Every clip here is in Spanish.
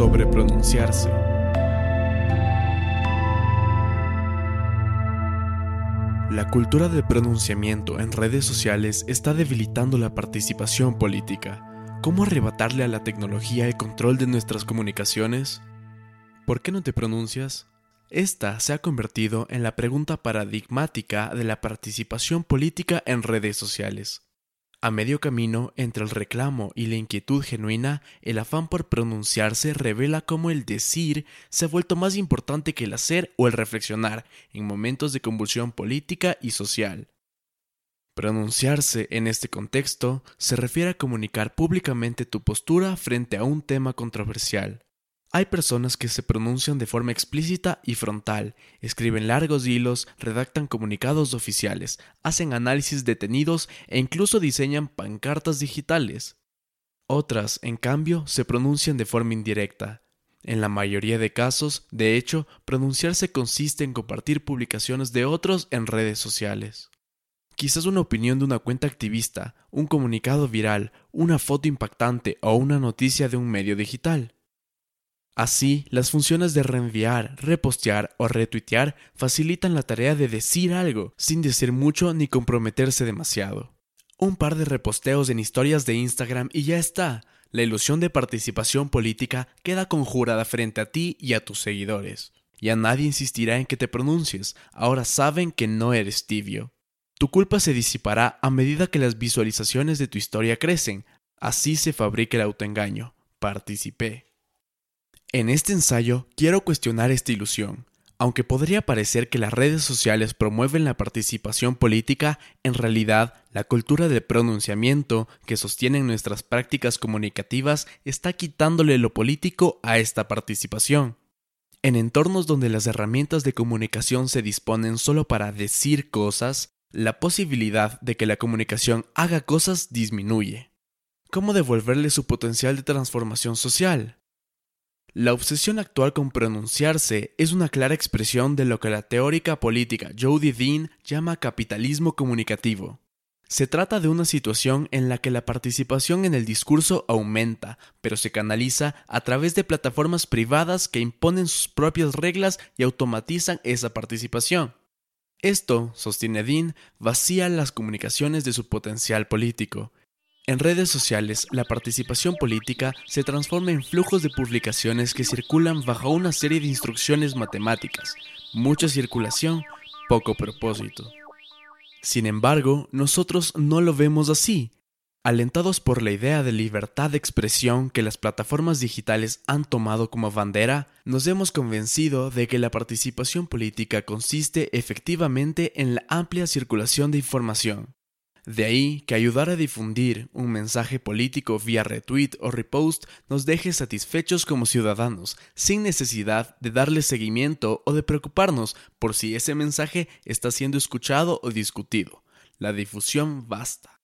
sobre pronunciarse. La cultura del pronunciamiento en redes sociales está debilitando la participación política. ¿Cómo arrebatarle a la tecnología el control de nuestras comunicaciones? ¿Por qué no te pronuncias? Esta se ha convertido en la pregunta paradigmática de la participación política en redes sociales. A medio camino entre el reclamo y la inquietud genuina, el afán por pronunciarse revela cómo el decir se ha vuelto más importante que el hacer o el reflexionar en momentos de convulsión política y social. Pronunciarse en este contexto se refiere a comunicar públicamente tu postura frente a un tema controversial. Hay personas que se pronuncian de forma explícita y frontal, escriben largos hilos, redactan comunicados oficiales, hacen análisis detenidos e incluso diseñan pancartas digitales. Otras, en cambio, se pronuncian de forma indirecta. En la mayoría de casos, de hecho, pronunciarse consiste en compartir publicaciones de otros en redes sociales. Quizás una opinión de una cuenta activista, un comunicado viral, una foto impactante o una noticia de un medio digital. Así, las funciones de reenviar, repostear o retuitear facilitan la tarea de decir algo, sin decir mucho ni comprometerse demasiado. Un par de reposteos en historias de Instagram y ya está. La ilusión de participación política queda conjurada frente a ti y a tus seguidores. Ya nadie insistirá en que te pronuncies, ahora saben que no eres tibio. Tu culpa se disipará a medida que las visualizaciones de tu historia crecen. Así se fabrica el autoengaño. Participé. En este ensayo quiero cuestionar esta ilusión. Aunque podría parecer que las redes sociales promueven la participación política, en realidad la cultura del pronunciamiento que sostienen nuestras prácticas comunicativas está quitándole lo político a esta participación. En entornos donde las herramientas de comunicación se disponen solo para decir cosas, la posibilidad de que la comunicación haga cosas disminuye. ¿Cómo devolverle su potencial de transformación social? La obsesión actual con pronunciarse es una clara expresión de lo que la teórica política Jody Dean llama capitalismo comunicativo. Se trata de una situación en la que la participación en el discurso aumenta, pero se canaliza a través de plataformas privadas que imponen sus propias reglas y automatizan esa participación. Esto, sostiene Dean, vacía las comunicaciones de su potencial político, en redes sociales, la participación política se transforma en flujos de publicaciones que circulan bajo una serie de instrucciones matemáticas, mucha circulación, poco propósito. Sin embargo, nosotros no lo vemos así. Alentados por la idea de libertad de expresión que las plataformas digitales han tomado como bandera, nos hemos convencido de que la participación política consiste efectivamente en la amplia circulación de información, de ahí que ayudar a difundir un mensaje político vía retweet o repost nos deje satisfechos como ciudadanos, sin necesidad de darle seguimiento o de preocuparnos por si ese mensaje está siendo escuchado o discutido. La difusión basta.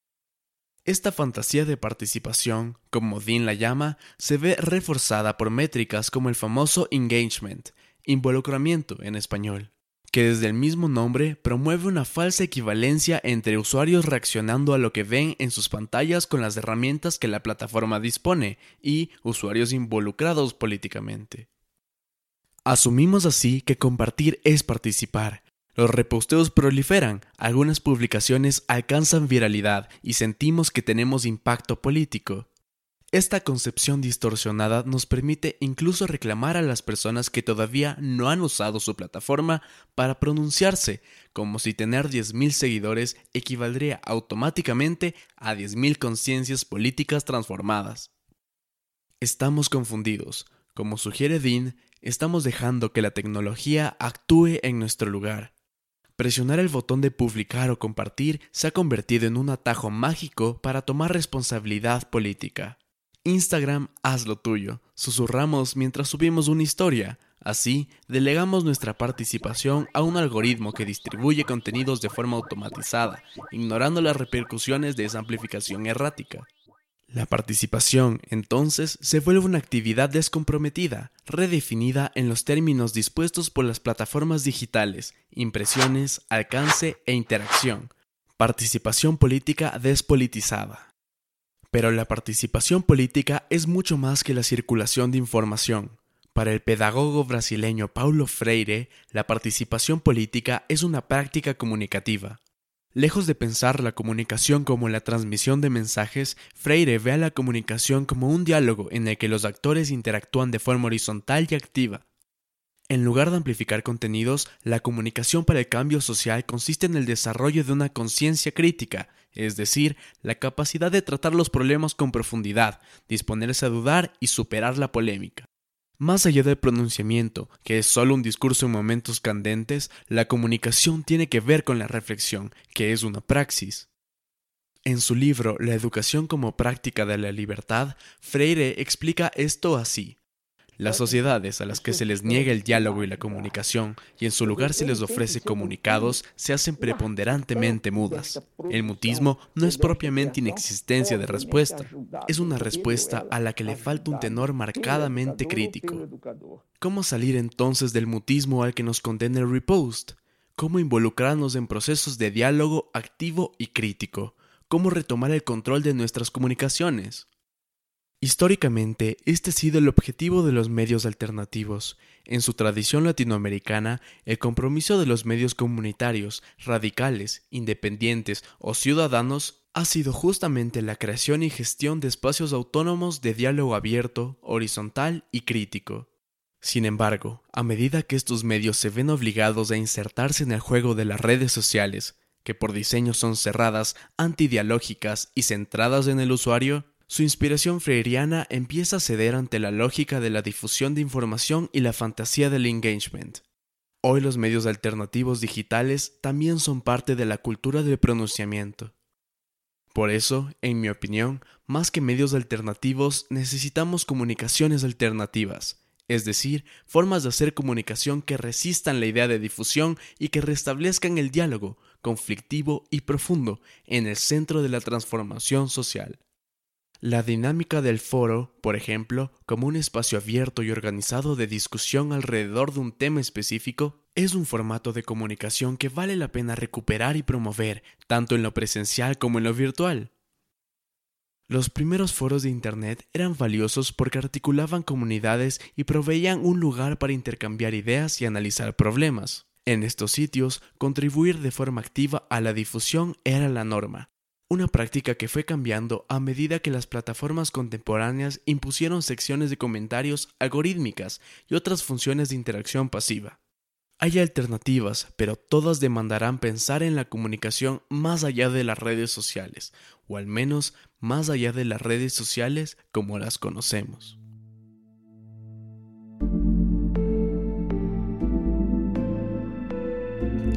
Esta fantasía de participación, como Dean la llama, se ve reforzada por métricas como el famoso engagement, involucramiento en español que desde el mismo nombre promueve una falsa equivalencia entre usuarios reaccionando a lo que ven en sus pantallas con las herramientas que la plataforma dispone y usuarios involucrados políticamente. Asumimos así que compartir es participar. Los reposteos proliferan, algunas publicaciones alcanzan viralidad y sentimos que tenemos impacto político. Esta concepción distorsionada nos permite incluso reclamar a las personas que todavía no han usado su plataforma para pronunciarse, como si tener 10.000 seguidores equivaldría automáticamente a 10.000 conciencias políticas transformadas. Estamos confundidos. Como sugiere Dean, estamos dejando que la tecnología actúe en nuestro lugar. Presionar el botón de publicar o compartir se ha convertido en un atajo mágico para tomar responsabilidad política. Instagram, haz lo tuyo. Susurramos mientras subimos una historia. Así, delegamos nuestra participación a un algoritmo que distribuye contenidos de forma automatizada, ignorando las repercusiones de esa amplificación errática. La participación, entonces, se vuelve una actividad descomprometida, redefinida en los términos dispuestos por las plataformas digitales, impresiones, alcance e interacción. Participación política despolitizada. Pero la participación política es mucho más que la circulación de información. Para el pedagogo brasileño Paulo Freire, la participación política es una práctica comunicativa. Lejos de pensar la comunicación como la transmisión de mensajes, Freire ve a la comunicación como un diálogo en el que los actores interactúan de forma horizontal y activa. En lugar de amplificar contenidos, la comunicación para el cambio social consiste en el desarrollo de una conciencia crítica, es decir, la capacidad de tratar los problemas con profundidad, disponerse a dudar y superar la polémica. Más allá del pronunciamiento, que es solo un discurso en momentos candentes, la comunicación tiene que ver con la reflexión, que es una praxis. En su libro La educación como práctica de la libertad, Freire explica esto así. Las sociedades a las que se les niega el diálogo y la comunicación y en su lugar se les ofrece comunicados se hacen preponderantemente mudas. El mutismo no es propiamente inexistencia de respuesta, es una respuesta a la que le falta un tenor marcadamente crítico. ¿Cómo salir entonces del mutismo al que nos condena el repost? ¿Cómo involucrarnos en procesos de diálogo activo y crítico? ¿Cómo retomar el control de nuestras comunicaciones? Históricamente, este ha sido el objetivo de los medios alternativos. En su tradición latinoamericana, el compromiso de los medios comunitarios, radicales, independientes o ciudadanos ha sido justamente la creación y gestión de espacios autónomos de diálogo abierto, horizontal y crítico. Sin embargo, a medida que estos medios se ven obligados a insertarse en el juego de las redes sociales, que por diseño son cerradas, antidialógicas y centradas en el usuario, su inspiración freiriana empieza a ceder ante la lógica de la difusión de información y la fantasía del engagement. Hoy los medios alternativos digitales también son parte de la cultura del pronunciamiento. Por eso, en mi opinión, más que medios alternativos necesitamos comunicaciones alternativas, es decir, formas de hacer comunicación que resistan la idea de difusión y que restablezcan el diálogo, conflictivo y profundo, en el centro de la transformación social. La dinámica del foro, por ejemplo, como un espacio abierto y organizado de discusión alrededor de un tema específico, es un formato de comunicación que vale la pena recuperar y promover, tanto en lo presencial como en lo virtual. Los primeros foros de Internet eran valiosos porque articulaban comunidades y proveían un lugar para intercambiar ideas y analizar problemas. En estos sitios, contribuir de forma activa a la difusión era la norma, una práctica que fue cambiando a medida que las plataformas contemporáneas impusieron secciones de comentarios algorítmicas y otras funciones de interacción pasiva. Hay alternativas, pero todas demandarán pensar en la comunicación más allá de las redes sociales, o al menos más allá de las redes sociales como las conocemos.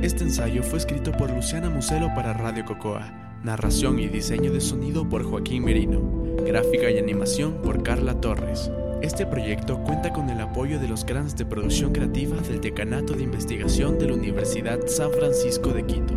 Este ensayo fue escrito por Luciana Muselo para Radio Cocoa Narración y diseño de sonido por Joaquín Merino. Gráfica y animación por Carla Torres. Este proyecto cuenta con el apoyo de los grants de producción creativa del Decanato de Investigación de la Universidad San Francisco de Quito.